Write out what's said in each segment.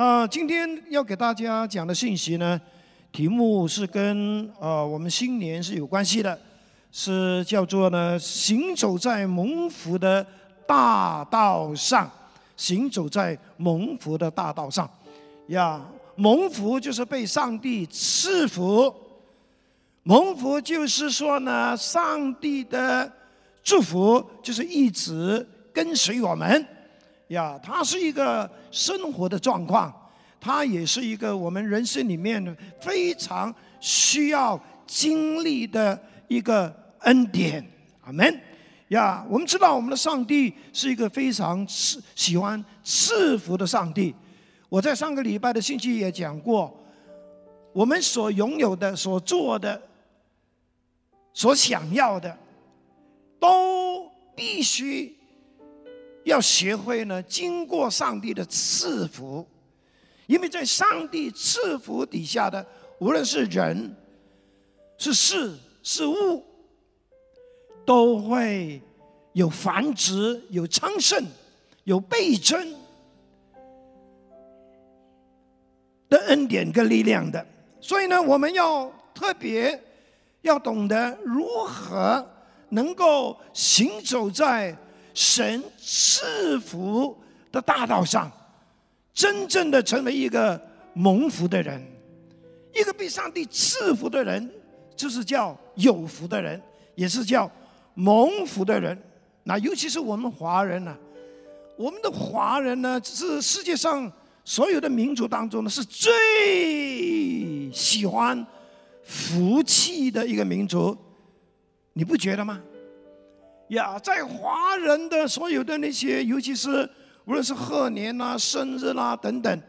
呃，今天要给大家讲的信息呢，题目是跟呃我们新年是有关系的，是叫做呢行走在蒙福的大道上，行走在蒙福的大道上，呀，蒙福就是被上帝赐福，蒙福就是说呢，上帝的祝福就是一直跟随我们。呀，它是一个生活的状况，它也是一个我们人生里面非常需要经历的一个恩典。阿门。呀，我们知道我们的上帝是一个非常赐喜欢赐福的上帝。我在上个礼拜的信息也讲过，我们所拥有的、所做的、所想要的，都必须。要学会呢，经过上帝的赐福，因为在上帝赐福底下的，无论是人、是事、是物，都会有繁殖、有昌盛、有倍增的恩典跟力量的。所以呢，我们要特别要懂得如何能够行走在。神赐福的大道上，真正的成为一个蒙福的人，一个被上帝赐福的人，就是叫有福的人，也是叫蒙福的人。那尤其是我们华人呢，我们的华人呢，是世界上所有的民族当中呢，是最喜欢福气的一个民族，你不觉得吗？呀，在华人的所有的那些，尤其是无论是贺年啦、生日啦等等，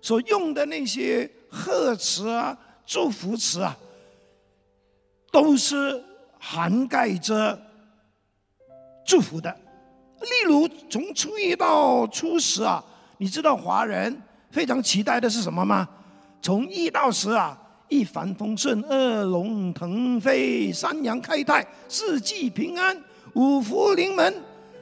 所用的那些贺词啊、祝福词啊，都是涵盖着祝福的。例如，从初一到初十啊，你知道华人非常期待的是什么吗？从一到十啊，一帆风顺、二龙腾飞、三阳开泰、四季平安。五福临门，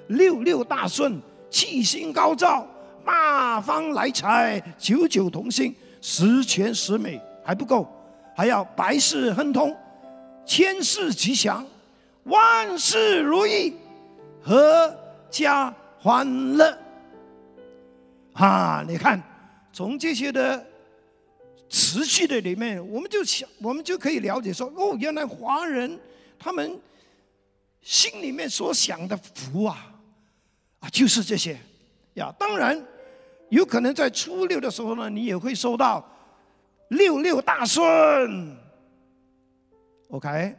六六大顺，气星高照，八方来财，九九同心，十全十美还不够，还要百事亨通，千事吉祥，万事如意，阖家欢乐。啊，你看，从这些的词句的里面，我们就想，我们就可以了解说，哦，原来华人他们。心里面所想的福啊，啊，就是这些呀。当然，有可能在初六的时候呢，你也会收到六六大顺。OK，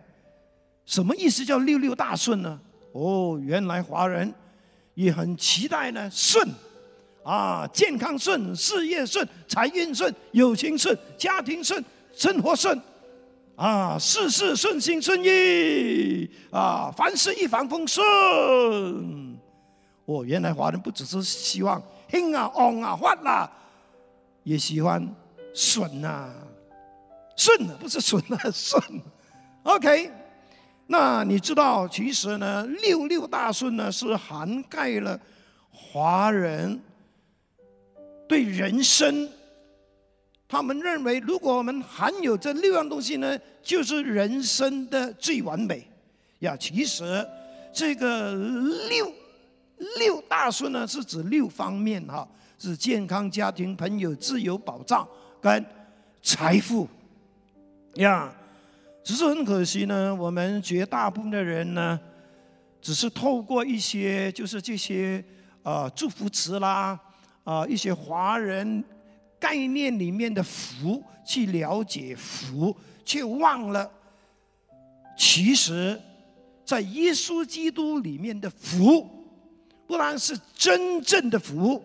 什么意思叫六六大顺呢？哦，原来华人也很期待呢，顺啊，健康顺，事业顺，财运顺，友情顺，家庭顺，生活顺。啊，事事顺心顺意啊，凡事一帆风顺。哦，原来华人不只是希望兴啊、旺啊、发啦，也喜欢顺呐，顺啊，不是顺啊，顺。OK，那你知道，其实呢，六六大顺呢，是涵盖了华人对人生。他们认为，如果我们含有这六样东西呢，就是人生的最完美呀。其实，这个六六大顺呢，是指六方面哈，是健康、家庭、朋友、自由、保障跟财富呀。只是很可惜呢，我们绝大部分的人呢，只是透过一些就是这些啊祝福词啦啊一些华人。概念里面的福，去了解福，却忘了，其实，在耶稣基督里面的福，不然是真正的福，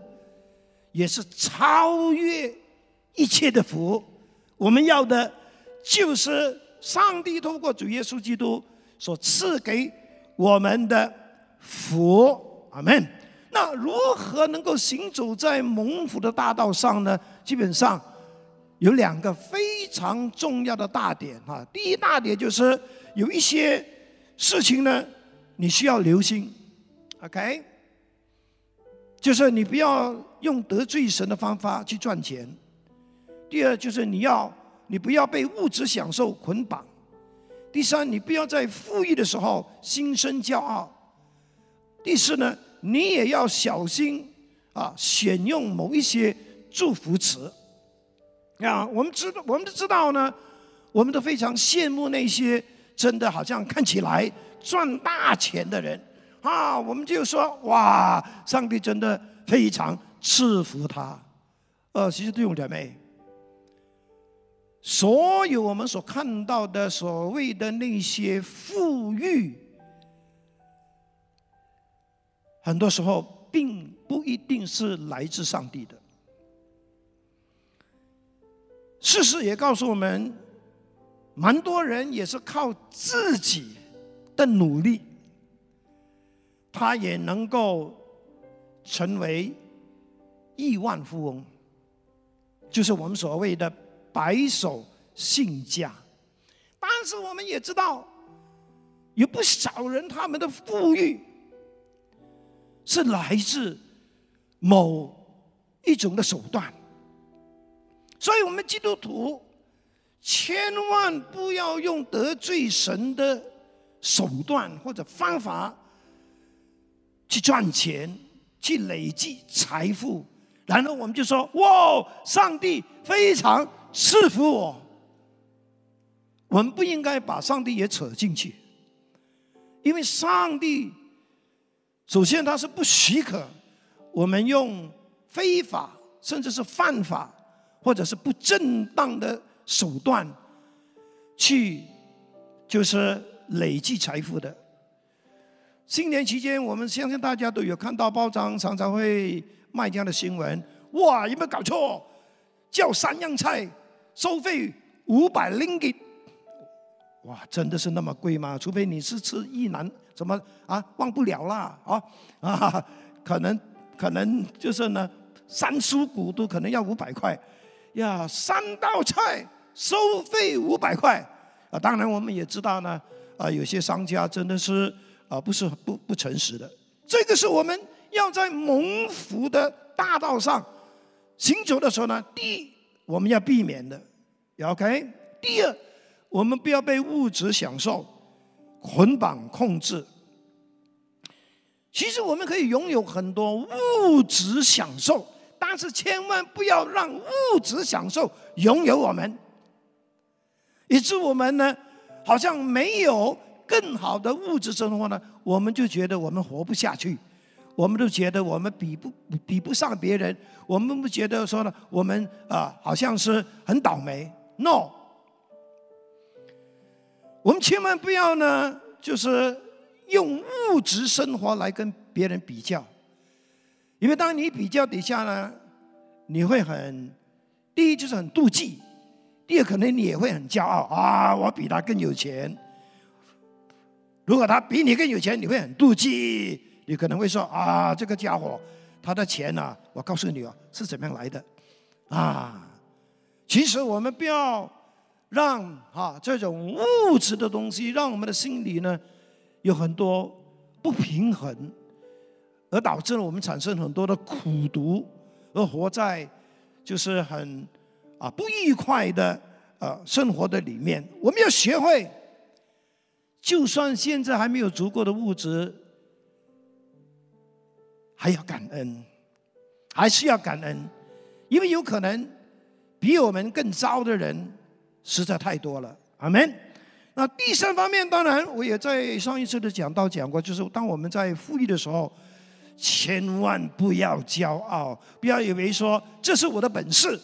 也是超越一切的福。我们要的，就是上帝通过主耶稣基督所赐给我们的福。阿门。那如何能够行走在蒙福的大道上呢？基本上有两个非常重要的大点啊。第一大点就是有一些事情呢，你需要留心，OK？就是你不要用得罪神的方法去赚钱；第二，就是你要你不要被物质享受捆绑；第三，你不要在富裕的时候心生骄傲；第四呢，你也要小心啊，选用某一些祝福词。啊，我们知道，我们都知道呢，我们都非常羡慕那些真的好像看起来赚大钱的人啊，我们就说哇，上帝真的非常赐福他。呃，其实弟兄姐妹，所有我们所看到的所谓的那些富裕，很多时候并不一定是来自上帝的。事实也告诉我们，蛮多人也是靠自己的努力，他也能够成为亿万富翁，就是我们所谓的白手兴家。但是我们也知道，有不少人他们的富裕是来自某一种的手段。所以，我们基督徒千万不要用得罪神的手段或者方法去赚钱、去累积财富，然后我们就说：“哇，上帝非常赐福我。”我们不应该把上帝也扯进去，因为上帝首先他是不许可我们用非法甚至是犯法。或者是不正当的手段，去就是累积财富的。新年期间，我们相信大家都有看到报章，常常会卖这样的新闻。哇，有没有搞错？叫三样菜收费五百 ringgit，哇，真的是那么贵吗？除非你是吃一南，怎么啊？忘不了啦，啊啊，可能可能就是呢，三蔬谷都可能要五百块。呀，三道菜收费五百块啊！当然，我们也知道呢，啊，有些商家真的是啊，不是不不诚实的。这个是我们要在蒙福的大道上行走的时候呢，第一我们要避免的，OK。第二，我们不要被物质享受捆绑控制。其实我们可以拥有很多物质享受。但是千万不要让物质享受拥有我们，以致我们呢，好像没有更好的物质生活呢，我们就觉得我们活不下去，我们都觉得我们比不比不上别人，我们不觉得说呢，我们啊好像是很倒霉。No，我们千万不要呢，就是用物质生活来跟别人比较。因为当你比较底下呢，你会很，第一就是很妒忌，第二可能你也会很骄傲啊，我比他更有钱。如果他比你更有钱，你会很妒忌，你可能会说啊，这个家伙他的钱呢，我告诉你哦，是怎么样来的啊？其实我们不要让啊这种物质的东西让我们的心里呢有很多不平衡。而导致了我们产生很多的苦毒，而活在就是很啊不愉快的呃生活的里面。我们要学会，就算现在还没有足够的物质，还要感恩，还是要感恩，因为有可能比我们更糟的人实在太多了。阿门。那第三方面，当然我也在上一次的讲到讲过，就是当我们在富裕的时候。千万不要骄傲，不要以为说这是我的本事。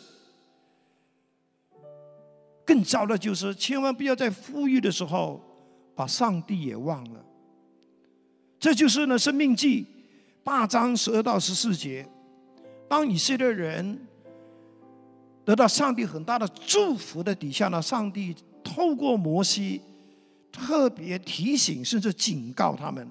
更糟的就是，千万不要在富裕的时候把上帝也忘了。这就是呢，《生命记》八章十二到十四节，当以色列人得到上帝很大的祝福的底下呢，上帝透过摩西特别提醒，甚至警告他们。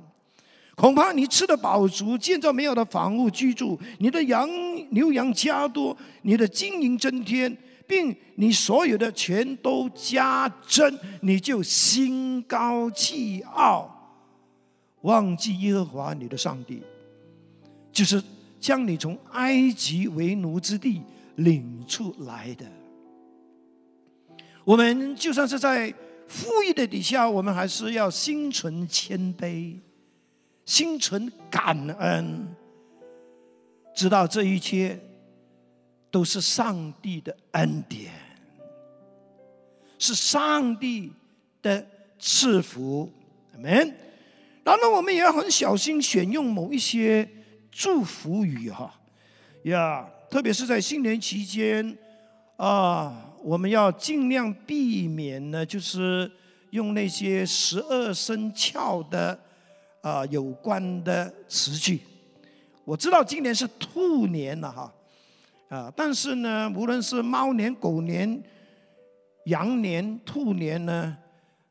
恐怕你吃的饱足，建造美好的房屋居住，你的羊牛羊加多，你的金银增添，并你所有的全都加增，你就心高气傲，忘记耶和华你的上帝。就是将你从埃及为奴之地领出来的。我们就算是在富裕的底下，我们还是要心存谦卑，心存感恩，知道这一切都是上帝的恩典，是上帝的赐福。阿门。然后我们也要很小心选用某一些祝福语哈，呀，特别是在新年期间啊。我们要尽量避免呢，就是用那些十二生肖的啊有关的词句。我知道今年是兔年了哈，啊，但是呢，无论是猫年、狗年、羊年、兔年呢，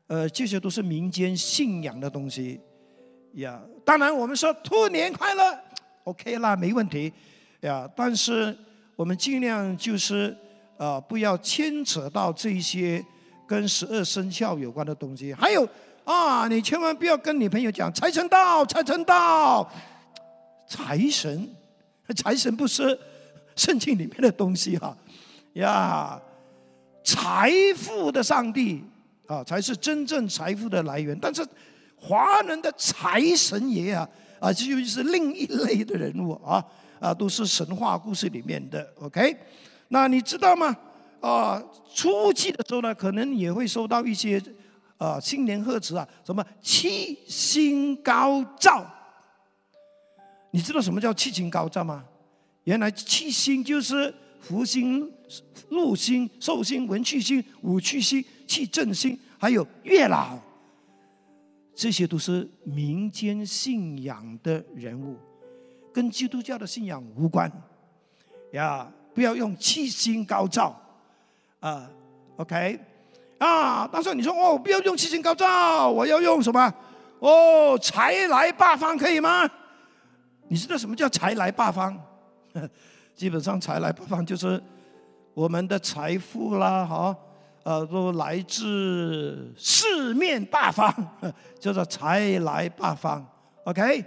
呃，这些都是民间信仰的东西呀。当然，我们说兔年快乐，OK 啦，没问题呀。但是我们尽量就是。啊，不要牵扯到这些跟十二生肖有关的东西。还有啊，你千万不要跟女朋友讲财神到，财神到，财神，财神不是圣经里面的东西哈呀。财富的上帝啊，才是真正财富的来源。但是华人的财神爷啊，啊，这就是另一类的人物啊啊，都是神话故事里面的。OK。那你知道吗？啊，初期的时候呢，可能也会收到一些啊新年贺词啊，什么七星高照。你知道什么叫七星高照吗？原来七星就是福星、禄星、寿星、文曲星、武曲星、气正星，还有月老，这些都是民间信仰的人物，跟基督教的信仰无关呀。不要用七星高照，啊，OK，啊，但是你说哦，不要用七星高照，我要用什么？哦，财来八方可以吗？你知道什么叫财来八方？基本上财来八方就是我们的财富啦，哈，呃，都来自四面八方，叫做财来八方，OK，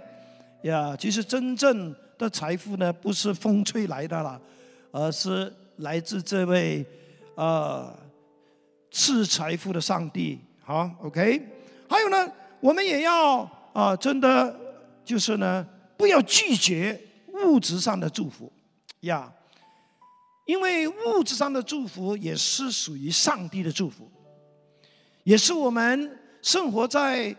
呀，其实真正的财富呢，不是风吹来的啦。而是来自这位呃赐财富的上帝，好，OK。还有呢，我们也要啊，真的就是呢，不要拒绝物质上的祝福呀，因为物质上的祝福也是属于上帝的祝福，也是我们生活在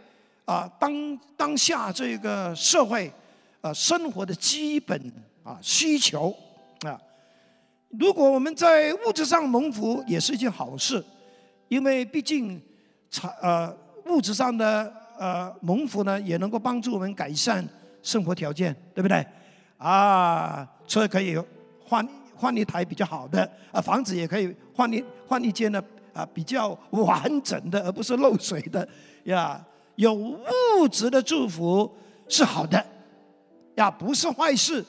啊当当下这个社会啊生活的基本啊需求啊。如果我们在物质上蒙福，也是一件好事，因为毕竟财呃物质上的呃蒙福呢，也能够帮助我们改善生活条件，对不对？啊，车可以换换一台比较好的，啊，房子也可以换一换一间呢啊比较完整的，而不是漏水的呀。有物质的祝福是好的呀，不是坏事。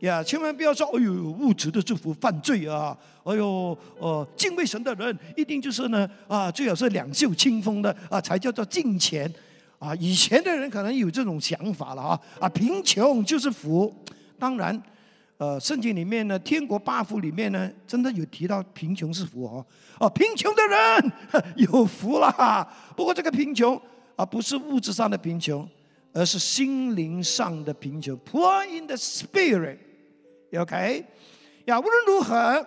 呀，千万不要说，哎呦，物质的祝福犯罪啊！哎呦，呃，敬畏神的人一定就是呢，啊，最好是两袖清风的啊，才叫做敬钱啊。以前的人可能有这种想法了啊，啊，贫穷就是福。当然，呃，圣经里面呢，天国八福里面呢，真的有提到贫穷是福哦。哦，贫穷的人 有福了。不过这个贫穷而，不是物质上的贫穷，而是心灵上的贫穷，poor in the spirit。OK，呀，无论如何，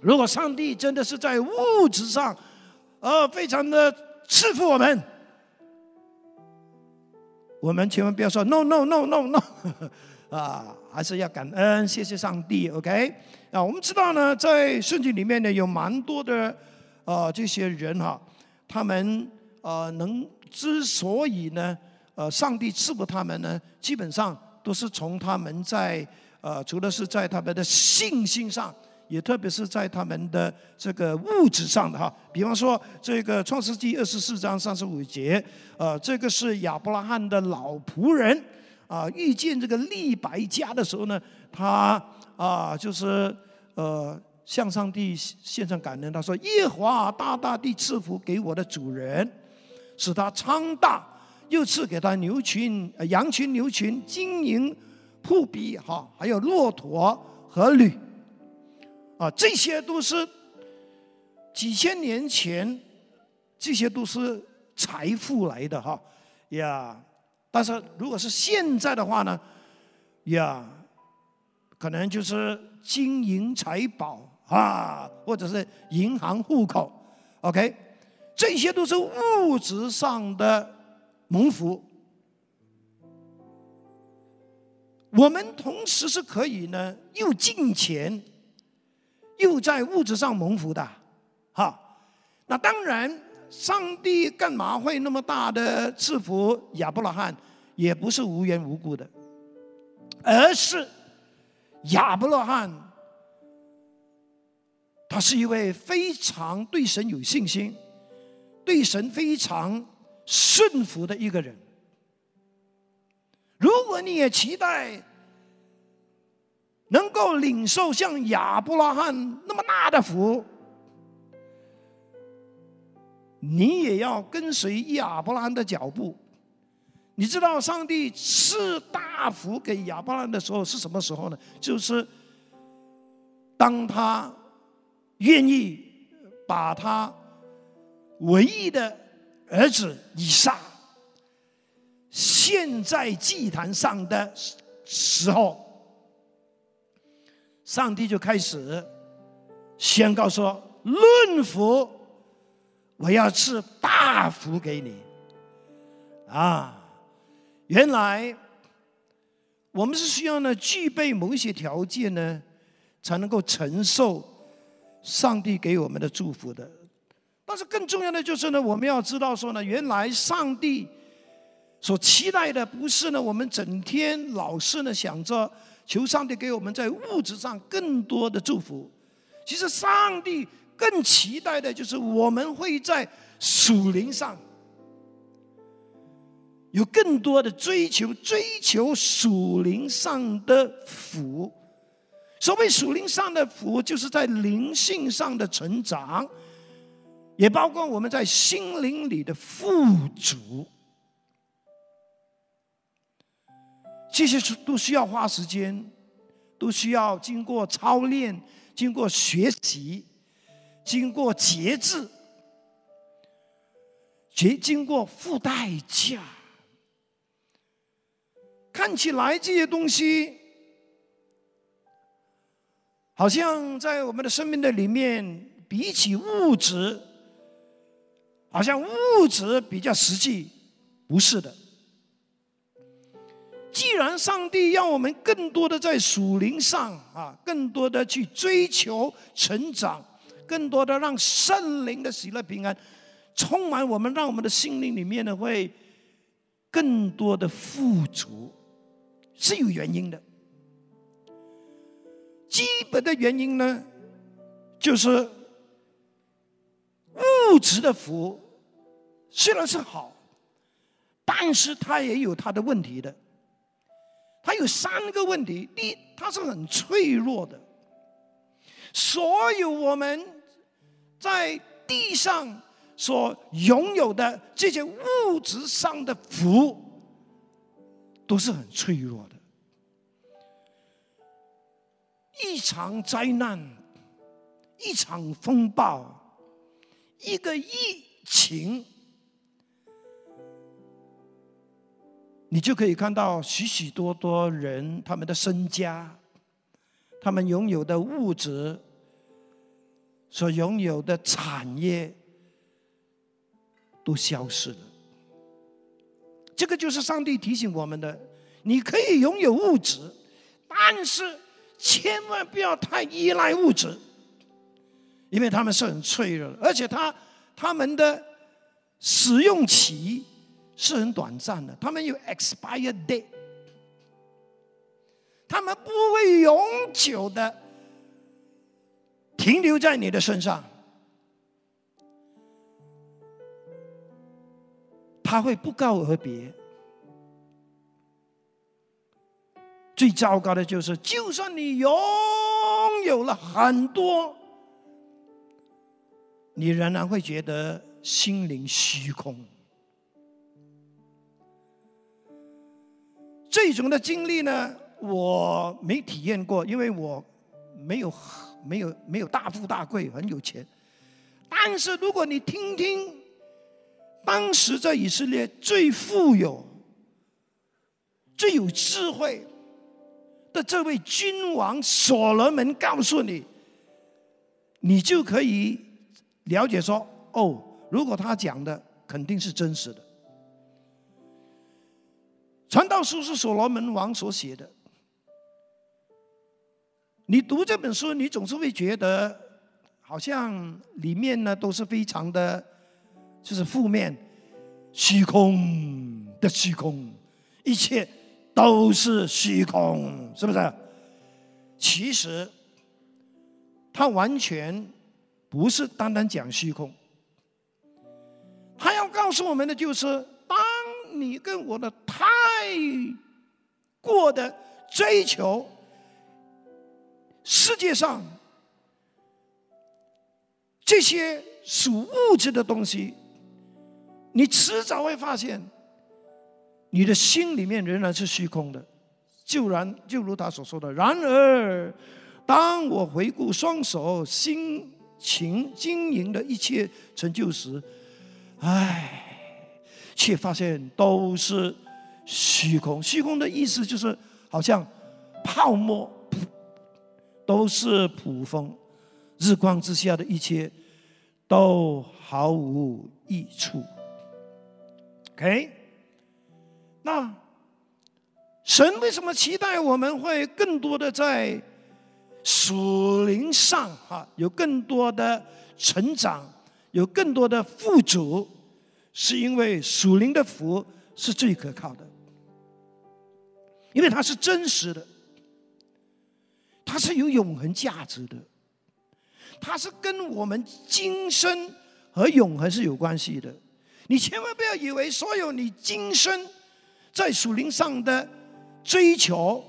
如果上帝真的是在物质上，呃，非常的赐福我们，我们千万不要说 No No No No No，啊，还是要感恩，谢谢上帝。OK，啊，我们知道呢，在圣经里面呢，有蛮多的呃这些人哈，他们呃能之所以呢，呃，上帝赐福他们呢，基本上都是从他们在。呃，除了是在他们的信心上，也特别是在他们的这个物质上的哈。比方说，这个创世纪二十四章三十五节，呃，这个是亚伯拉罕的老仆人啊，遇见这个利百加的时候呢，他啊，就是呃，向上帝献上感恩。他说：“耶和华大大地赐福给我的主人，使他昌大，又赐给他牛群、羊群、牛群、金银。”扑鼻哈，还有骆驼和驴，啊，这些都是几千年前，这些都是财富来的哈呀。但是如果是现在的话呢，呀，可能就是金银财宝啊，或者是银行户口，OK，这些都是物质上的蒙福。我们同时是可以呢，又进钱，又在物质上蒙福的，哈。那当然，上帝干嘛会那么大的赐福亚伯拉罕，也不是无缘无故的，而是亚伯拉罕他是一位非常对神有信心、对神非常顺服的一个人。如果你也期待能够领受像亚伯拉罕那么大的福，你也要跟随亚伯拉罕的脚步。你知道上帝赐大福给亚伯拉罕的时候是什么时候呢？就是当他愿意把他唯一的儿子以撒。献在祭坛上的时候，上帝就开始宣告说：“论福，我要赐大福给你。”啊，原来我们是需要呢具备某一些条件呢，才能够承受上帝给我们的祝福的。但是更重要的就是呢，我们要知道说呢，原来上帝。所期待的不是呢，我们整天老是呢想着求上帝给我们在物质上更多的祝福。其实上帝更期待的就是我们会在属灵上有更多的追求，追求属灵上的福。所谓属灵上的福，就是在灵性上的成长，也包括我们在心灵里的富足。这些是都需要花时间，都需要经过操练、经过学习、经过节制、经经过付代价。看起来这些东西，好像在我们的生命的里面，比起物质，好像物质比较实际，不是的。既然上帝要我们更多的在属灵上啊，更多的去追求成长，更多的让圣灵的喜乐平安充满我们，让我们的心灵里面呢会更多的富足，是有原因的。基本的原因呢，就是物质的福虽然是好，但是它也有它的问题的。它有三个问题：第一，它是很脆弱的。所有我们在地上所拥有的这些物质上的福，都是很脆弱的。一场灾难，一场风暴，一个疫情。你就可以看到许许多多人他们的身家，他们拥有的物质，所拥有的产业都消失了。这个就是上帝提醒我们的：你可以拥有物质，但是千万不要太依赖物质，因为他们是很脆弱的，而且他他们的使用期。是很短暂的，他们有 expire date，他们不会永久的停留在你的身上，他会不告而别。最糟糕的就是，就算你拥有了很多，你仍然会觉得心灵虚空。这种的经历呢，我没体验过，因为我没有没有没有大富大贵，很有钱。但是如果你听听当时在以色列最富有、最有智慧的这位君王所罗门告诉你，你就可以了解说：哦，如果他讲的肯定是真实的。传道书是所罗门王所写的。你读这本书，你总是会觉得，好像里面呢都是非常的，就是负面、虚空的虚空，一切都是虚空，是不是？其实，他完全不是单单讲虚空，他要告诉我们的就是，当你跟我的他太过的追求。世界上这些属物质的东西，你迟早会发现，你的心里面仍然是虚空的。就然就如他所说的，然而，当我回顾双手辛勤经营的一切成就时，唉，却发现都是虚空。虚空的意思就是好像泡沫。都是普风，日光之下的一切都毫无益处。OK，那神为什么期待我们会更多的在属灵上哈有更多的成长，有更多的富足？是因为属灵的福是最可靠的，因为它是真实的。它是有永恒价值的，它是跟我们今生和永恒是有关系的。你千万不要以为所有你今生在属灵上的追求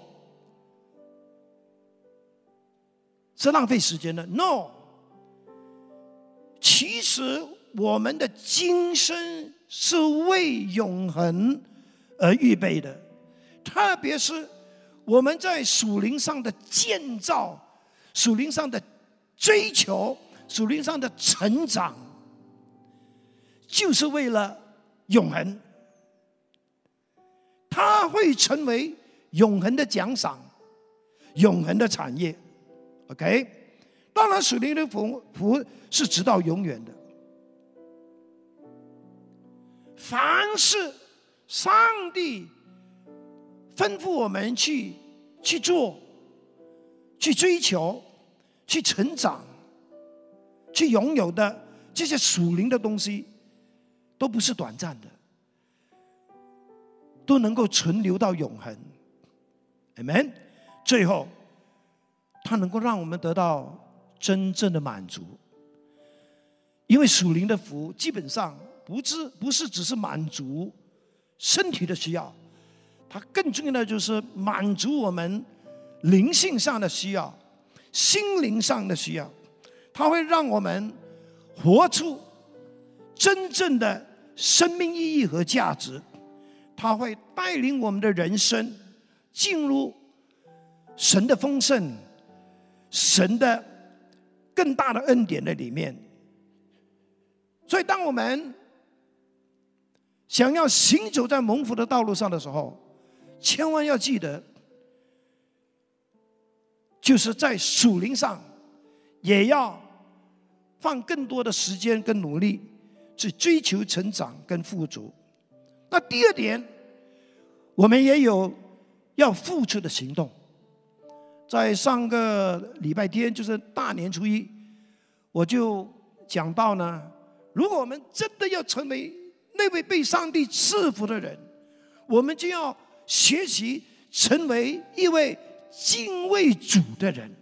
是浪费时间的。No，其实我们的今生是为永恒而预备的，特别是。我们在属灵上的建造、属灵上的追求、属灵上的成长，就是为了永恒。它会成为永恒的奖赏、永恒的产业。OK，当然属灵的福福是直到永远的。凡是上帝。吩咐我们去去做、去追求、去成长、去拥有的这些属灵的东西，都不是短暂的，都能够存留到永恒。Amen。最后，它能够让我们得到真正的满足，因为属灵的福基本上不是不是只是满足身体的需要。它更重要的就是满足我们灵性上的需要、心灵上的需要。它会让我们活出真正的生命意义和价值。它会带领我们的人生进入神的丰盛、神的更大的恩典的里面。所以，当我们想要行走在蒙福的道路上的时候，千万要记得，就是在属灵上，也要放更多的时间跟努力去追求成长跟富足。那第二点，我们也有要付出的行动。在上个礼拜天，就是大年初一，我就讲到呢，如果我们真的要成为那位被上帝赐福的人，我们就要。学习成为一位敬畏主的人，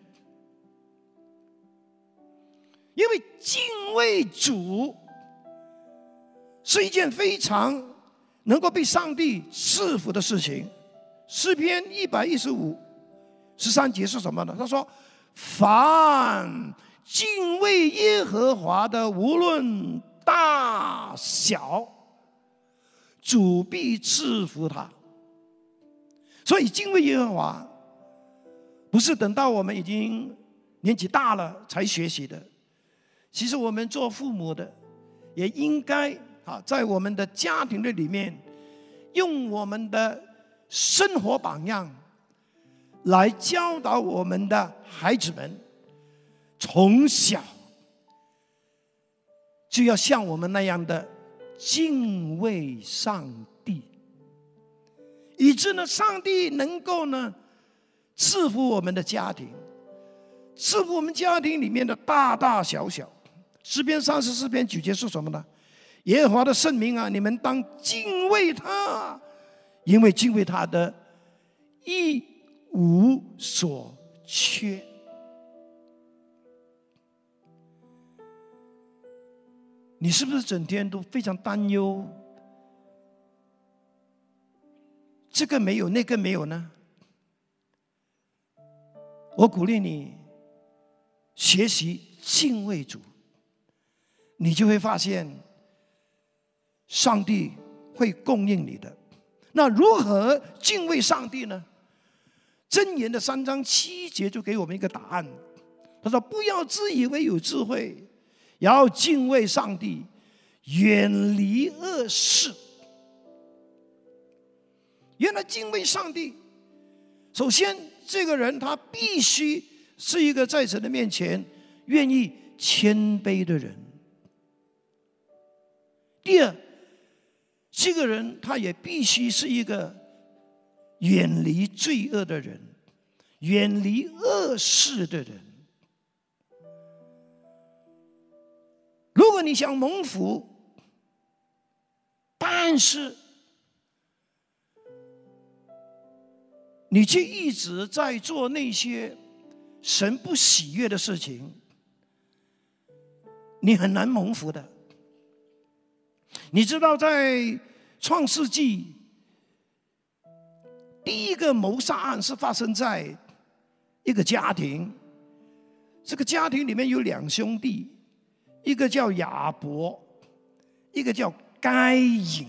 因为敬畏主是一件非常能够被上帝赐福的事情。诗篇一百一十五十三节是什么呢？他说：“凡敬畏耶和华的，无论大小，主必赐福他。”所以敬畏耶和华不是等到我们已经年纪大了才学习的。其实我们做父母的，也应该啊，在我们的家庭的里面，用我们的生活榜样来教导我们的孩子们，从小就要像我们那样的敬畏上帝，以致呢，上帝能够呢。赐福我们的家庭，赐福我们家庭里面的大大小小。诗篇三十四篇九节是什么呢？耶和华的圣名啊，你们当敬畏他，因为敬畏他的，一无所缺。你是不是整天都非常担忧？这个没有，那个没有呢？我鼓励你学习敬畏主，你就会发现上帝会供应你的。那如何敬畏上帝呢？箴言的三章七节就给我们一个答案。他说：“不要自以为有智慧，要敬畏上帝，远离恶事。”原来敬畏上帝，首先。这个人他必须是一个在神的面前愿意谦卑的人。第二，这个人他也必须是一个远离罪恶的人，远离恶事的人。如果你想蒙福，但是。你却一直在做那些神不喜悦的事情，你很难蒙福的。你知道，在创世纪第一个谋杀案是发生在一个家庭，这个家庭里面有两兄弟，一个叫亚伯，一个叫该隐。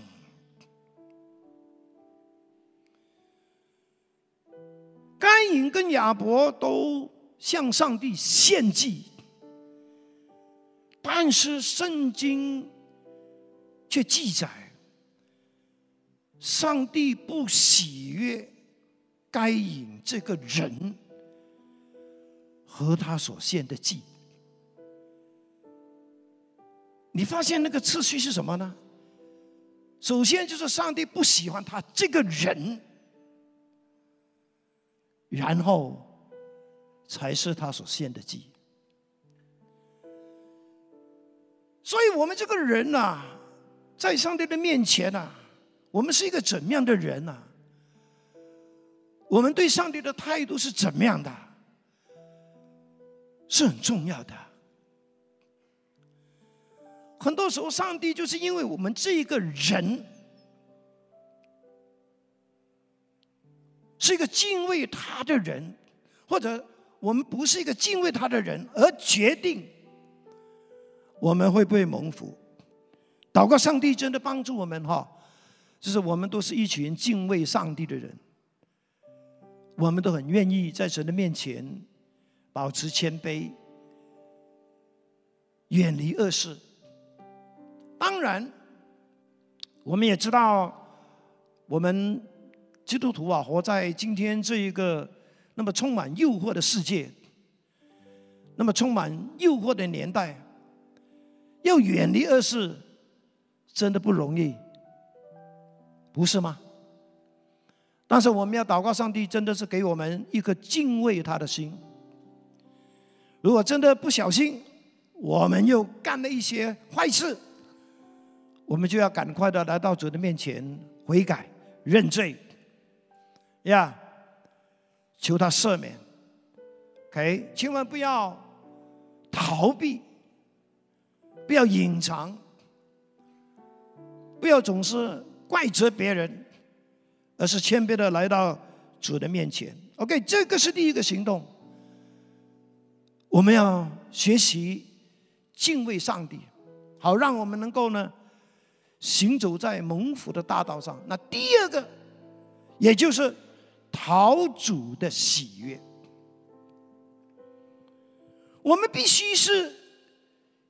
该隐跟亚伯都向上帝献祭，但是圣经却记载，上帝不喜悦该隐这个人和他所献的祭。你发现那个次序是什么呢？首先就是上帝不喜欢他这个人。然后才是他所献的祭。所以，我们这个人呐，在上帝的面前呐，我们是一个怎么样的人呐？我们对上帝的态度是怎么样的？是很重要的。很多时候，上帝就是因为我们这一个人。是一个敬畏他的人，或者我们不是一个敬畏他的人，而决定我们会不会蒙福。祷告上帝真的帮助我们哈，就是我们都是一群敬畏上帝的人，我们都很愿意在神的面前保持谦卑，远离恶事。当然，我们也知道我们。基督徒啊，活在今天这一个那么充满诱惑的世界，那么充满诱惑的年代，要远离恶事，真的不容易，不是吗？但是我们要祷告，上帝真的是给我们一个敬畏他的心。如果真的不小心，我们又干了一些坏事，我们就要赶快的来到主的面前悔改认罪。呀，求他赦免，OK，千万不要逃避，不要隐藏，不要总是怪责别人，而是谦卑的来到主的面前。OK，这个是第一个行动。我们要学习敬畏上帝，好让我们能够呢行走在蒙福的大道上。那第二个，也就是。陶主的喜悦，我们必须是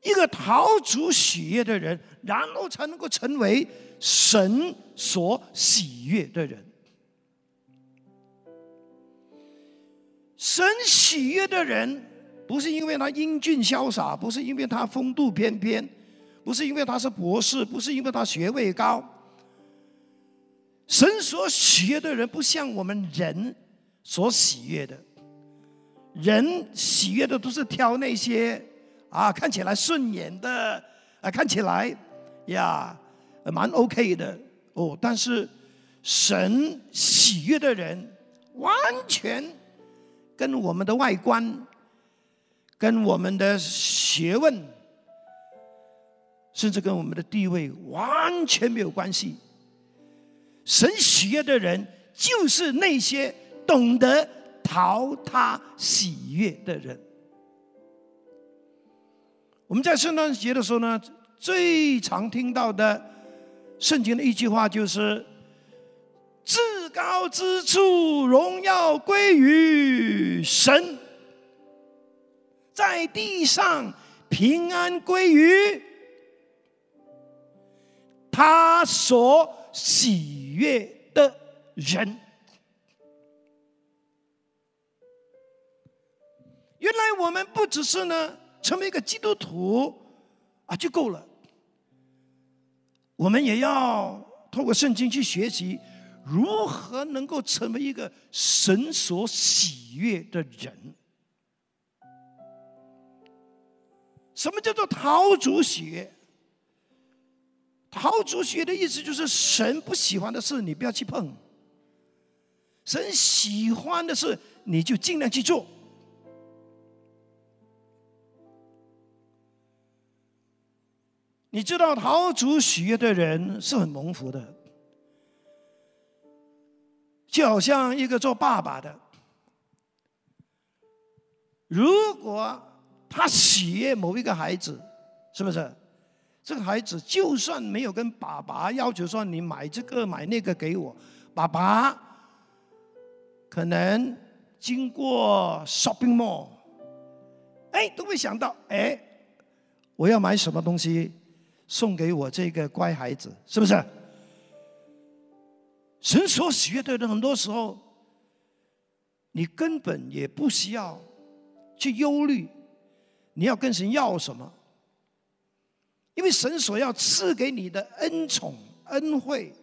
一个陶主喜悦的人，然后才能够成为神所喜悦的人。神喜悦的人，不是因为他英俊潇洒，不是因为他风度翩翩，不是因为他是博士，不是因为他学位高。神所喜悦的人，不像我们人所喜悦的。人喜悦的都是挑那些啊看起来顺眼的啊看起来呀蛮 OK 的哦，但是神喜悦的人完全跟我们的外观、跟我们的学问，甚至跟我们的地位完全没有关系。神喜悦的人就是那些懂得。讨他喜悦的人，我们在圣诞节的时候呢，最常听到的圣经的一句话就是：“至高之处荣耀归于神，在地上平安归于他所喜悦的人。”原来我们不只是呢成为一个基督徒啊就够了，我们也要透过圣经去学习如何能够成为一个神所喜悦的人。什么叫做逃主学？逃主学的意思就是神不喜欢的事你不要去碰，神喜欢的事你就尽量去做。你知道，逃主喜悦的人是很蒙福的，就好像一个做爸爸的，如果他喜悦某一个孩子，是不是？这个孩子就算没有跟爸爸要求说你买这个买那个给我，爸爸可能经过 shopping mall，哎，都会想到，哎，我要买什么东西？送给我这个乖孩子，是不是？神所喜悦的人，很多时候，你根本也不需要去忧虑，你要跟神要什么？因为神所要赐给你的恩宠、恩惠，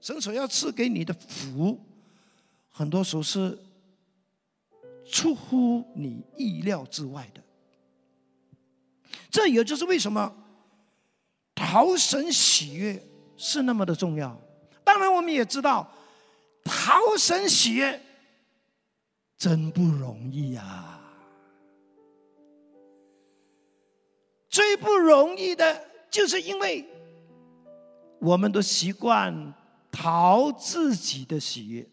神所要赐给你的福，很多时候是出乎你意料之外的。这也就是为什么。讨神喜悦是那么的重要，当然我们也知道，讨神喜悦真不容易呀。最不容易的就是因为我们都习惯讨自己的喜悦，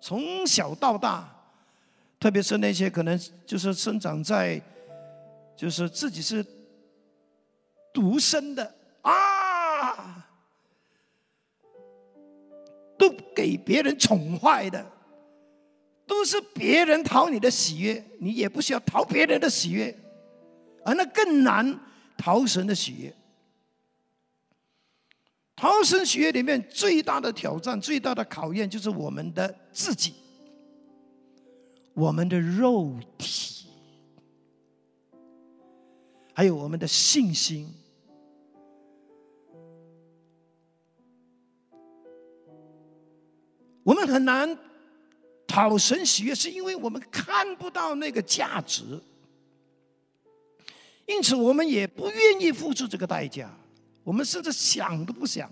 从小到大，特别是那些可能就是生长在。就是自己是独生的啊，都给别人宠坏的，都是别人讨你的喜悦，你也不需要讨别人的喜悦，而那更难讨神的喜悦。讨神喜悦里面最大的挑战、最大的考验，就是我们的自己，我们的肉体。还有我们的信心，我们很难讨神喜悦，是因为我们看不到那个价值，因此我们也不愿意付出这个代价，我们甚至想都不想，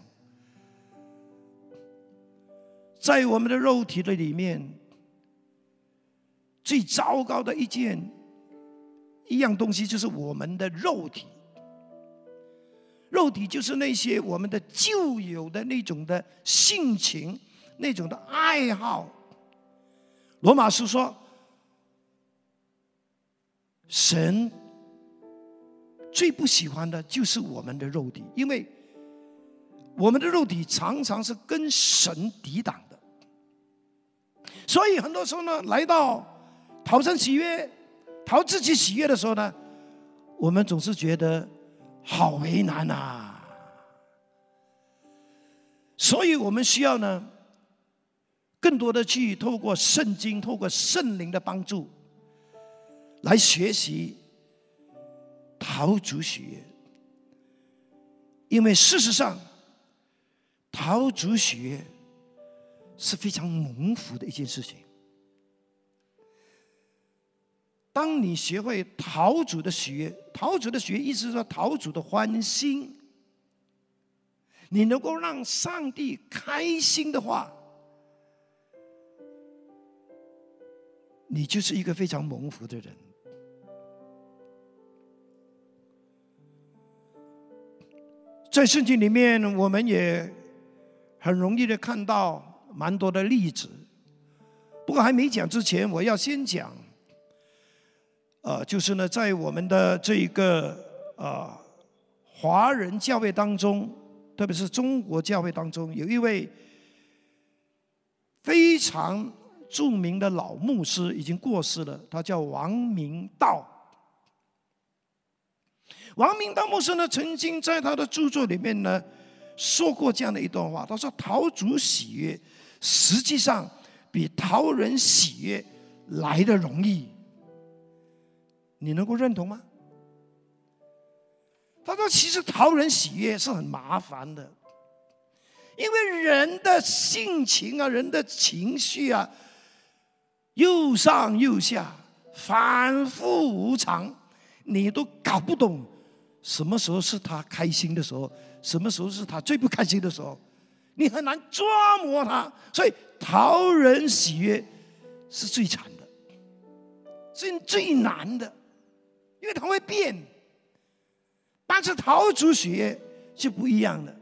在我们的肉体的里面，最糟糕的一件。一样东西就是我们的肉体，肉体就是那些我们的旧有的那种的性情，那种的爱好。罗马书说，神最不喜欢的就是我们的肉体，因为我们的肉体常常是跟神抵挡的，所以很多时候呢，来到讨生喜悦、讨自己喜悦的时候呢，我们总是觉得好为难呐。所以我们需要呢，更多的去透过圣经、透过圣灵的帮助，来学习陶主喜悦。因为事实上，陶主喜悦是非常蒙福的一件事情。当你学会陶主的喜悦，陶主的喜悦意思是说陶主的欢心。你能够让上帝开心的话，你就是一个非常蒙福的人。在圣经里面，我们也很容易的看到蛮多的例子。不过还没讲之前，我要先讲，呃，就是呢，在我们的这一个呃华人教会当中。特别是中国教会当中，有一位非常著名的老牧师，已经过世了。他叫王明道。王明道牧师呢，曾经在他的著作里面呢，说过这样的一段话：他说，陶主喜悦，实际上比陶人喜悦来的容易。你能够认同吗？他说：“其实陶人喜悦是很麻烦的，因为人的性情啊，人的情绪啊，又上又下，反复无常，你都搞不懂什么时候是他开心的时候，什么时候是他最不开心的时候，你很难捉摸他。所以讨人喜悦是最惨的，是最难的，因为他会变。”但是陶主学是不一样的，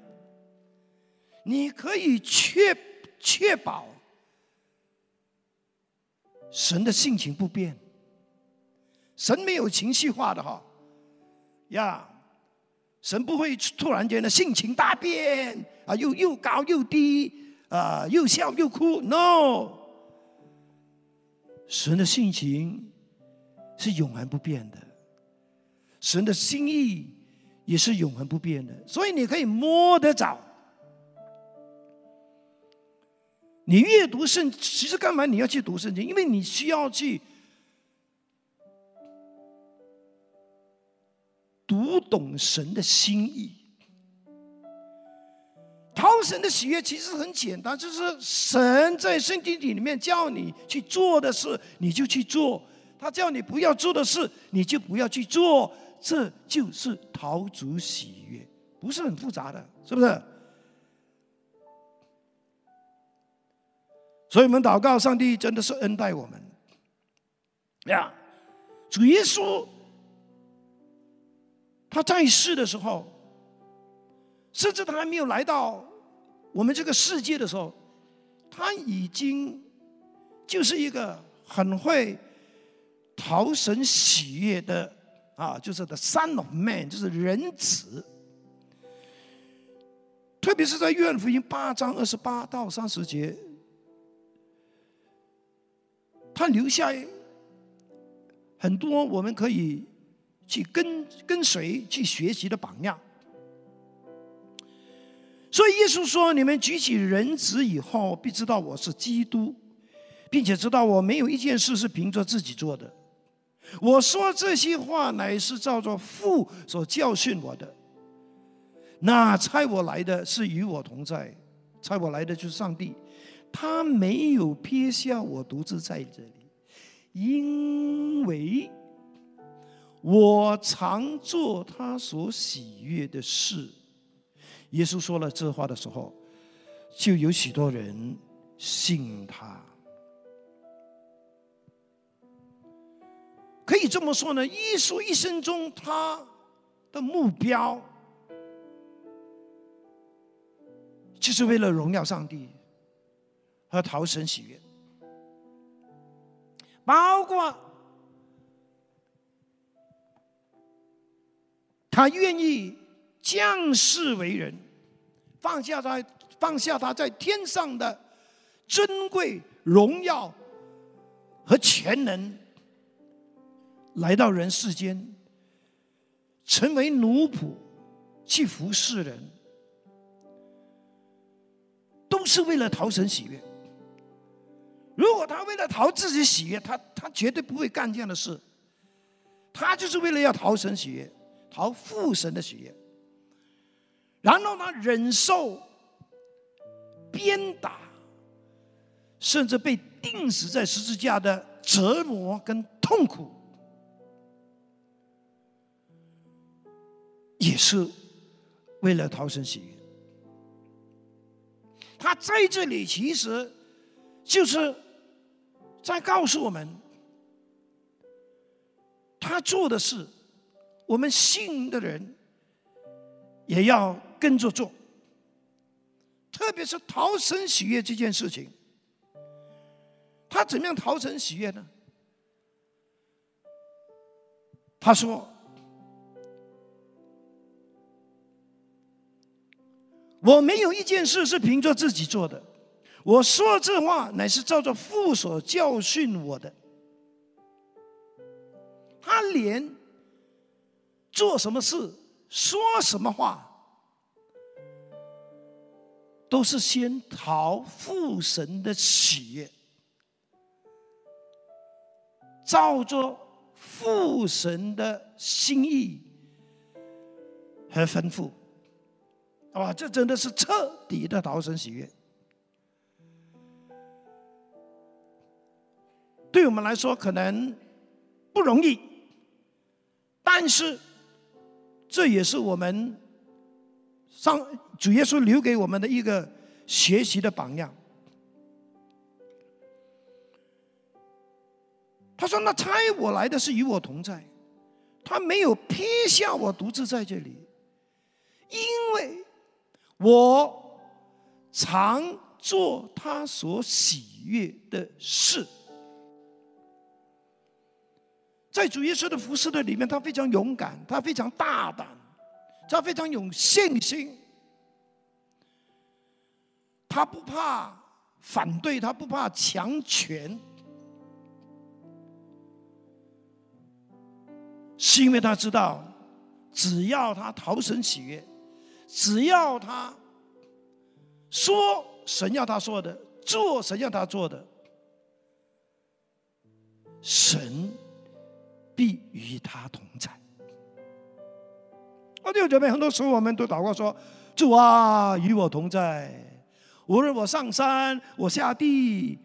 你可以确确保神的性情不变，神没有情绪化的哈，呀，神不会突然间的性情大变啊，又又高又低啊，又笑又哭，no，神的性情是永恒不变的，神的心意。也是永恒不变的，所以你可以摸得着。你阅读圣，其实干嘛你要去读圣经？因为你需要去读懂神的心意。讨神的喜悦其实很简单，就是神在圣经里面叫你去做的事，你就去做；他叫你不要做的事，你就不要去做。这就是陶主喜悦，不是很复杂的，是不是？所以我们祷告，上帝真的是恩待我们呀。主耶稣他在世的时候，甚至他还没有来到我们这个世界的时候，他已经就是一个很会讨神喜悦的。啊，就是 the Son of Man，就是人子。特别是在约翰福音八章二十八到三十节，他留下很多我们可以去跟跟随、去学习的榜样。所以耶稣说：“你们举起人子以后，必知道我是基督，并且知道我没有一件事是凭着自己做的。”我说这些话乃是照着父所教训我的。那差我来的是与我同在，差我来的就是上帝，他没有撇下我独自在这里，因为我常做他所喜悦的事。耶稣说了这话的时候，就有许多人信他。可以这么说呢，耶稣一生中他的目标，就是为了荣耀上帝和讨神喜悦，包括他愿意降世为人，放下他放下他在天上的珍贵荣耀和潜能。来到人世间，成为奴仆，去服侍人，都是为了逃神喜悦。如果他为了讨自己喜悦，他他绝对不会干这样的事。他就是为了要讨神喜悦，讨父神的喜悦，然后他忍受鞭打，甚至被钉死在十字架的折磨跟痛苦，也是为了讨神喜悦。他在这里其实就是在告诉我们。他做的事，我们信的人也要跟着做。特别是逃生喜悦这件事情，他怎么样逃生喜悦呢？他说：“我没有一件事是凭着自己做的，我说这话乃是照着父所教训我的。”他连做什么事、说什么话，都是先讨父神的喜悦，照着父神的心意和吩咐。哇，这真的是彻底的讨神喜悦。对我们来说，可能不容易。但是，这也是我们上主耶稣留给我们的一个学习的榜样。他说：“那差我来的是与我同在，他没有撇下我独自在这里，因为我常做他所喜悦的事。”在主耶稣的服饰的里面，他非常勇敢，他非常大胆，他非常有信心，他不怕反对，他不怕强权，是因为他知道，只要他逃神喜悦，只要他说神要他说的，做神要他做的，神。必与他同在。我弟兄姐妹，很多时候我们都祷告说：“主啊，与我同在。无论我上山，我下地，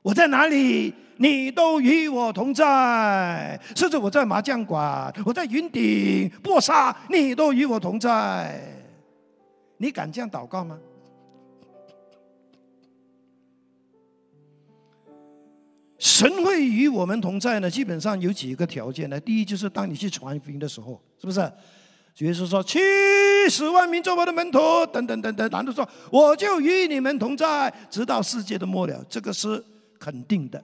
我在哪里，你都与我同在。甚至我在麻将馆，我在云顶播沙，你都与我同在。”你敢这样祷告吗？神会与我们同在呢？基本上有几个条件呢？第一就是当你去传福音的时候，是不是？耶稣说：“七十万民做我的门徒，等等等等。”然后说：“我就与你们同在，直到世界的末了。”这个是肯定的。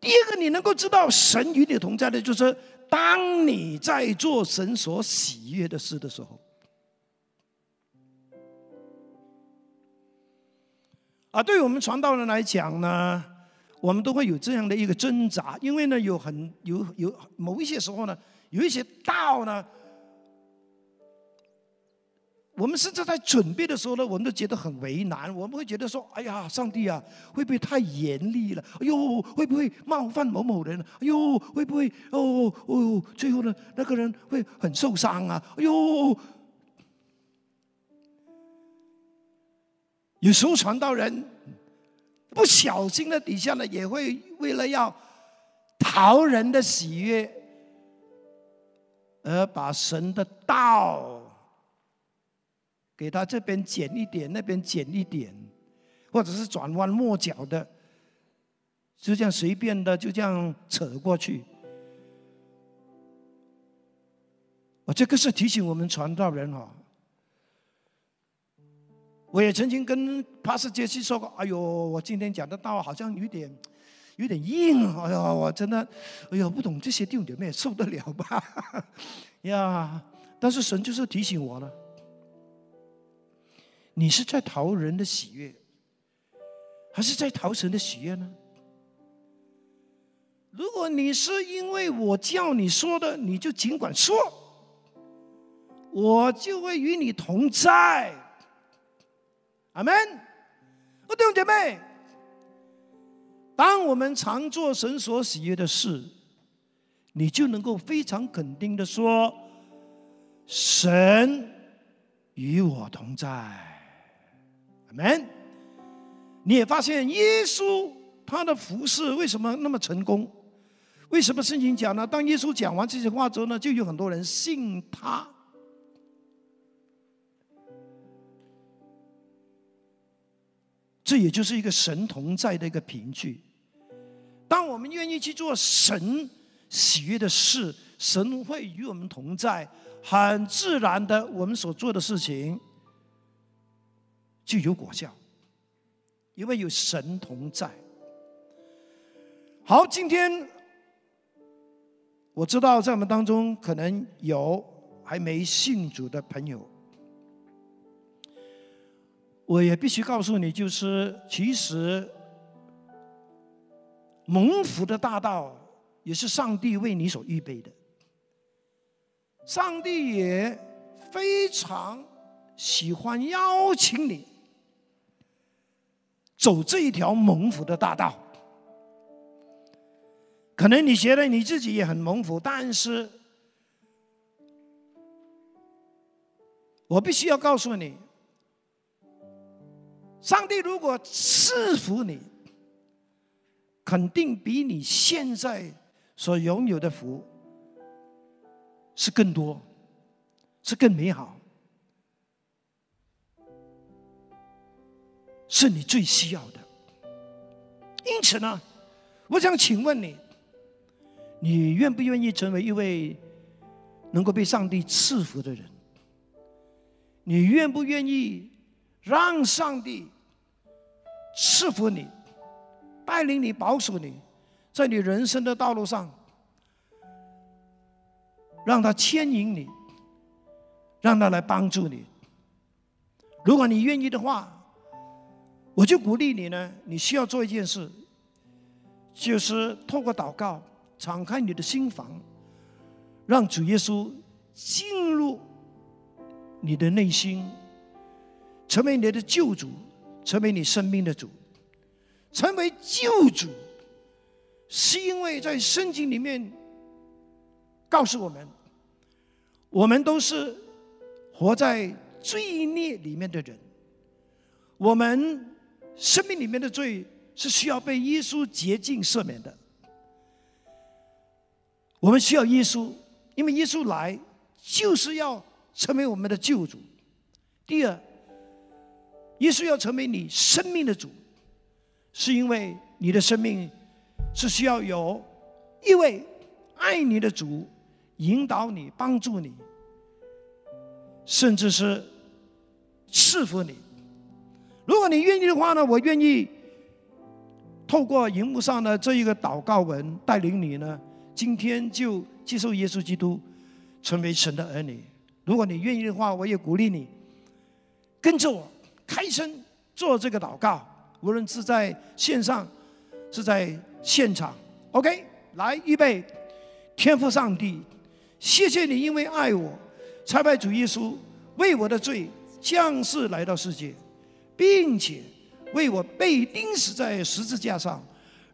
第二个，你能够知道神与你同在的，就是当你在做神所喜悦的事的时候。啊，对于我们传道人来讲呢，我们都会有这样的一个挣扎，因为呢，有很有有某一些时候呢，有一些道呢，我们甚至在准备的时候呢，我们都觉得很为难，我们会觉得说，哎呀，上帝啊，会不会太严厉了？哎呦，会不会冒犯某某人？哎呦，会不会哦哦，最后呢，那个人会很受伤啊？哎呦。有时候传道人不小心的底下呢，也会为了要讨人的喜悦，而把神的道给他这边减一点，那边减一点，或者是转弯抹角的，就这样随便的就这样扯过去。我这个是提醒我们传道人哈。我也曾经跟帕斯杰西说过：“哎呦，我今天讲的道好像有点，有点硬。哎呦，我真的，哎呦，不懂这些弟兄姐妹受得了吧？呀，但是神就是提醒我了，你是在讨人的喜悦，还是在讨神的喜悦呢？如果你是因为我叫你说的，你就尽管说，我就会与你同在。阿门。我弟兄姐妹，当我们常做神所喜悦的事，你就能够非常肯定的说：“神与我同在。”阿门。你也发现耶稣他的服饰为什么那么成功？为什么圣经讲呢？当耶稣讲完这些话之后呢，就有很多人信他。这也就是一个神同在的一个凭据。当我们愿意去做神喜悦的事，神会与我们同在，很自然的，我们所做的事情就有果效，因为有神同在。好，今天。我知道在我们当中可能有还没信主的朋友，我也必须告诉你，就是其实蒙福的大道也是上帝为你所预备的，上帝也非常喜欢邀请你走这一条蒙福的大道。可能你觉得你自己也很蒙福，但是，我必须要告诉你，上帝如果赐福你，肯定比你现在所拥有的福是更多，是更美好，是你最需要的。因此呢，我想请问你。你愿不愿意成为一位能够被上帝赐福的人？你愿不愿意让上帝赐福你，带领你、保守你，在你人生的道路上，让他牵引你，让他来帮助你？如果你愿意的话，我就鼓励你呢。你需要做一件事，就是透过祷告。敞开你的心房，让主耶稣进入你的内心，成为你的救主，成为你生命的主。成为救主，是因为在圣经里面告诉我们，我们都是活在罪孽里面的人，我们生命里面的罪是需要被耶稣洁净赦免的。我们需要耶稣，因为耶稣来就是要成为我们的救主。第二，耶稣要成为你生命的主，是因为你的生命是需要有一位爱你的主引导你、帮助你，甚至是赐福你。如果你愿意的话呢，我愿意透过荧幕上的这一个祷告文带领你呢。今天就接受耶稣基督，成为神的儿女。如果你愿意的话，我也鼓励你跟着我开声做这个祷告。无论是在线上，是在现场，OK，来预备。天父上帝，谢谢你，因为爱我，差派主耶稣为我的罪降世来到世界，并且为我被钉死在十字架上，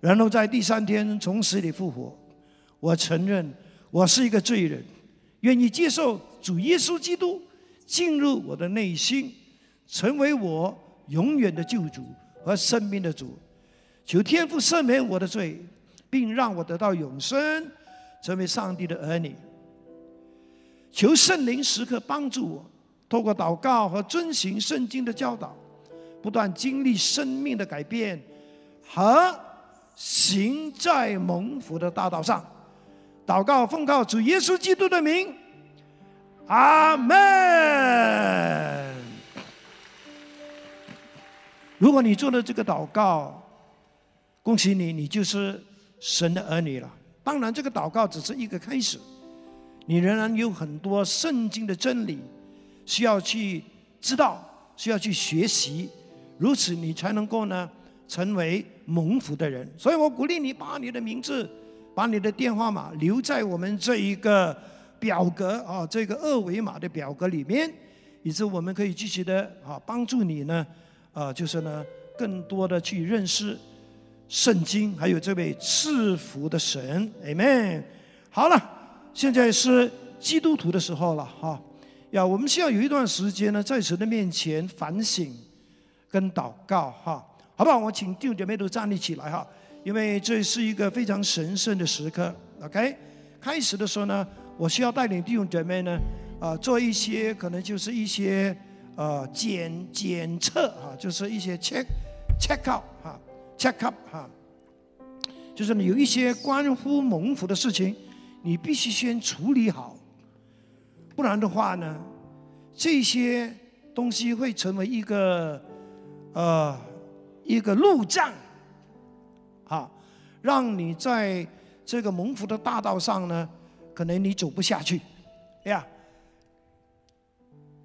然后在第三天从死里复活。我承认我是一个罪人，愿意接受主耶稣基督进入我的内心，成为我永远的救主和生命的主。求天父赦免我的罪，并让我得到永生，成为上帝的儿女。求圣灵时刻帮助我，透过祷告和遵行圣经的教导，不断经历生命的改变和行在蒙福的大道上。祷告奉告主耶稣基督的名，阿门。如果你做了这个祷告，恭喜你，你就是神的儿女了。当然，这个祷告只是一个开始，你仍然有很多圣经的真理需要去知道，需要去学习，如此你才能够呢成为蒙福的人。所以我鼓励你把你的名字把你的电话码留在我们这一个表格啊，这个二维码的表格里面，以致我们可以继续的啊帮助你呢，啊，就是呢更多的去认识圣经，还有这位赐福的神，Amen。好了，现在是基督徒的时候了哈，呀我们需要有一段时间呢，在神的面前反省跟祷告哈，好不好？我请弟兄姐妹都站立起来哈。因为这是一个非常神圣的时刻，OK？开始的时候呢，我需要带领弟兄姐妹呢，啊，做一些可能就是一些呃检检测啊，就是一些 check check out 哈，check up 哈，就是有一些关乎蒙福的事情，你必须先处理好，不然的话呢，这些东西会成为一个呃一个路障。啊，让你在这个蒙福的大道上呢，可能你走不下去，呀。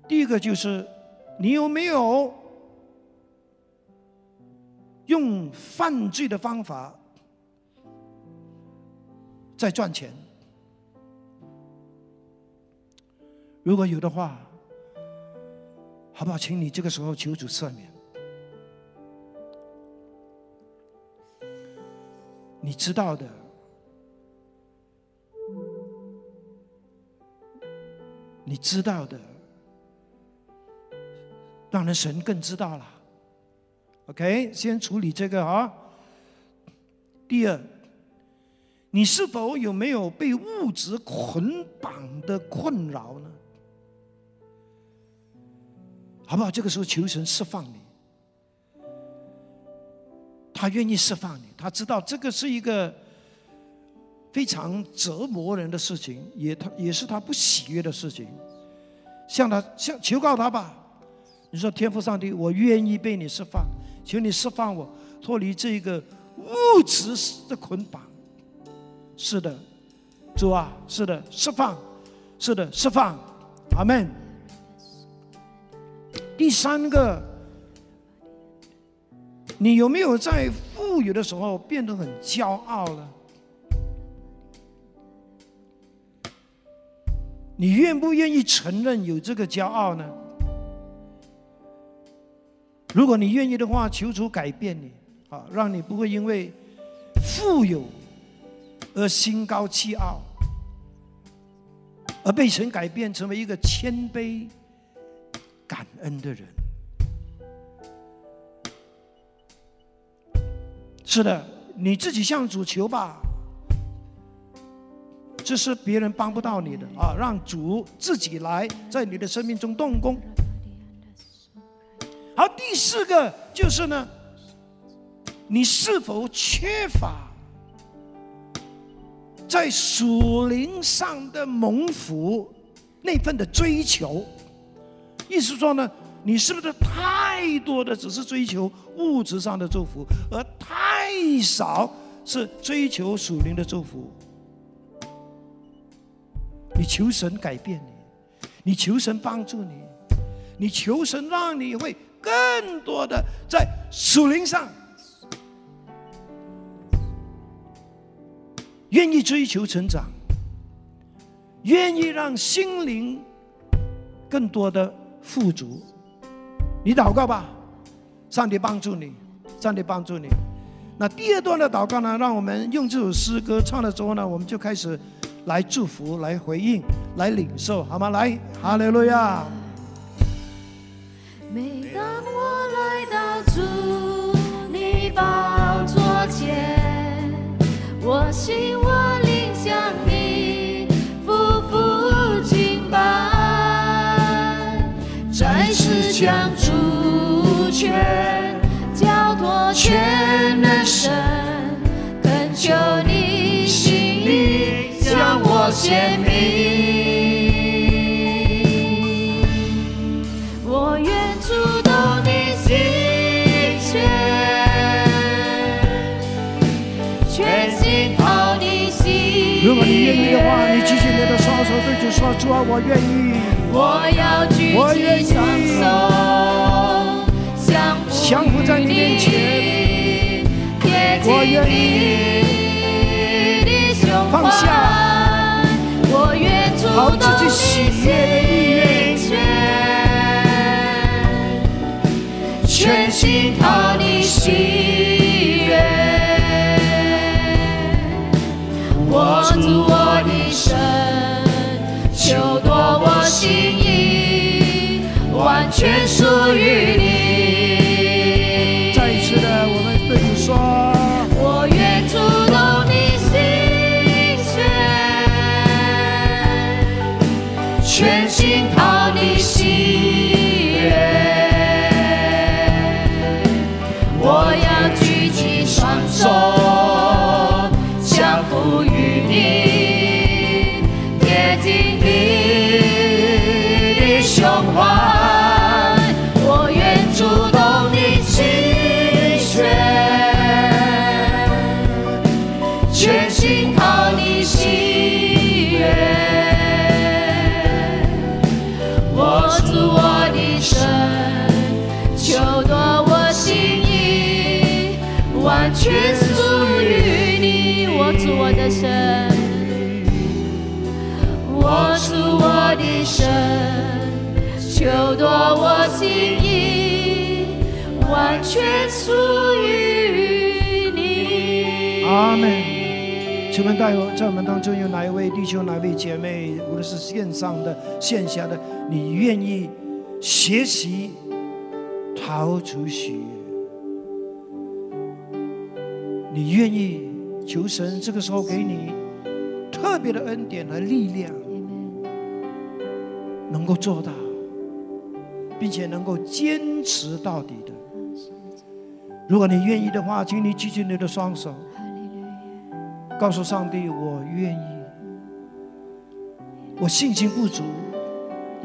第一个就是你有没有用犯罪的方法在赚钱？如果有的话，好不好？请你这个时候求主赦免。你知道的，你知道的，让人神更知道了。OK，先处理这个啊。第二，你是否有没有被物质捆绑的困扰呢？好不好？这个时候求神释放你。他愿意释放你，他知道这个是一个非常折磨人的事情，也他也是他不喜悦的事情。向他向求告他吧，你说天父上帝，我愿意被你释放，请你释放我，脱离这一个物质的捆绑。是的，主啊，是的，释放，是的，释放，阿门。第三个。你有没有在富有的时候变得很骄傲了？你愿不愿意承认有这个骄傲呢？如果你愿意的话，求主改变你，啊，让你不会因为富有而心高气傲，而被神改变成为一个谦卑、感恩的人。是的，你自己向主求吧，这是别人帮不到你的啊！让主自己来在你的生命中动工。好，第四个就是呢，你是否缺乏在属灵上的蒙福那份的追求？意思说呢？你是不是太多的只是追求物质上的祝福，而太少是追求属灵的祝福？你求神改变你，你求神帮助你，你求神让你会更多的在属灵上愿意追求成长，愿意让心灵更多的富足。你祷告吧，上帝帮助你，上帝帮助你。那第二段的祷告呢？让我们用这首诗歌唱了之后呢，我们就开始来祝福、来回应、来领受，好吗？来，哈利路亚。每当我来到主你宝座前，我希望领向你夫妇敬拜，再次将。全交托全人生，恳求你心意将我显明。你举起你的双手，对主说：主啊，我愿意。我要举起双手。降服在你面前，我愿意。放下怀，我愿主讨动自己喜悦的意愿心全，全心讨你喜悦。我主心意，完全属于你。全属于你。我主我的神，我主我的神，求夺我心意，完全属于你。阿门。请问大有在我们当中有哪一位弟兄、哪位姐妹，无论是线上的、线下的，你愿意学习逃出喜你愿意求神这个时候给你特别的恩典和力量，能够做到，并且能够坚持到底的。如果你愿意的话，请你举起你的双手。告诉上帝，我愿意。我信心不足，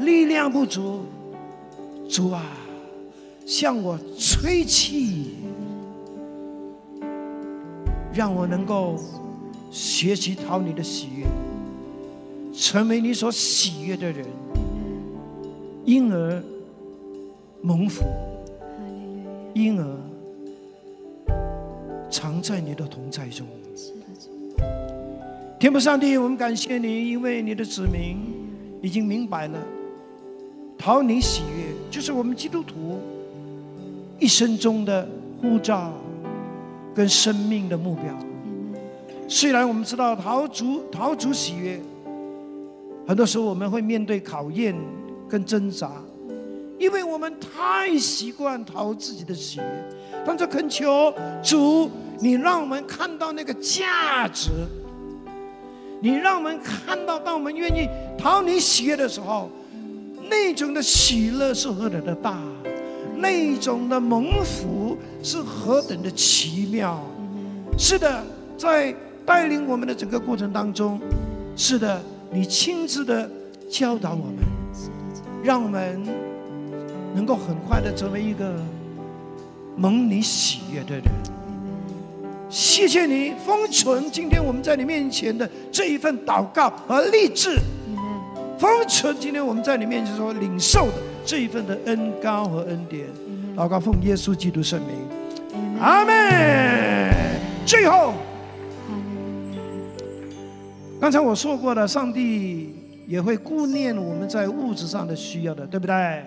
力量不足，主啊，向我吹气，让我能够学习讨你的喜悦，成为你所喜悦的人，因而蒙福，因而常在你的同在中。天父上帝，我们感谢你，因为你的子民已经明白了，讨你喜悦就是我们基督徒一生中的护照跟生命的目标。虽然我们知道逃足逃足喜悦，很多时候我们会面对考验跟挣扎，因为我们太习惯逃自己的喜悦。但是恳求主，你让我们看到那个价值。你让我们看到，当我们愿意逃你喜悦的时候，那种的喜乐是何等的大，那种的蒙福是何等的奇妙。是的，在带领我们的整个过程当中，是的，你亲自的教导我们，让我们能够很快的成为一个蒙你喜悦的人。谢谢你封存今天我们在你面前的这一份祷告和励志，封存今天我们在你面前所领受的这一份的恩高和恩典。祷告奉耶稣基督圣名，阿门。最后，刚才我说过了，上帝也会顾念我们在物质上的需要的，对不对？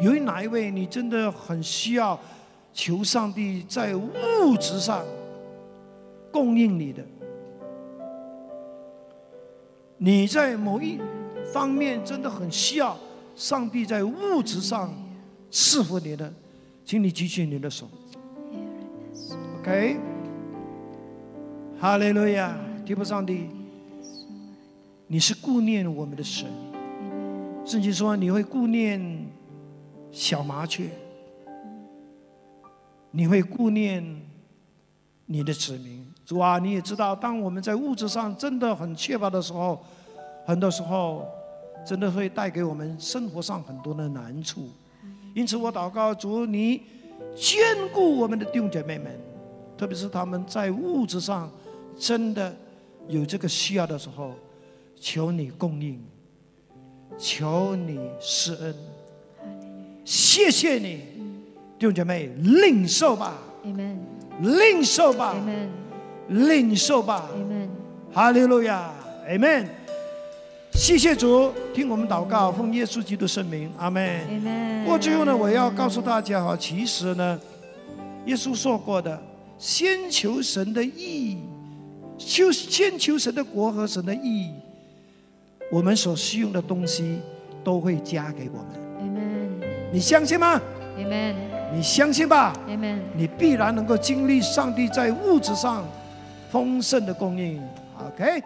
有哪一位你真的很需要求上帝在物质上？供应你的，你在某一方面真的很需要上帝在物质上赐福你的，请你举起你的手。OK，哈利路亚，天父上帝，你是顾念我们的神，圣经说你会顾念小麻雀，你会顾念你的子民。主啊，你也知道，当我们在物质上真的很缺乏的时候，很多时候真的会带给我们生活上很多的难处。因此，我祷告主，你眷顾我们的弟兄姐妹们，特别是他们在物质上真的有这个需要的时候，求你供应，求你施恩。谢谢你，弟兄姐妹，领受吧，领受吧。领受吧哈利路亚，Amen。谢谢主，听我们祷告，奉耶稣基督圣名，阿门。过最后呢，我要告诉大家哈，其实呢，耶稣说过的，先求神的义，求先求神的国和神的义，我们所需用的东西都会加给我们。你相信吗。你相信吧。你必然能够经历上帝在物质上丰盛的供应。OK。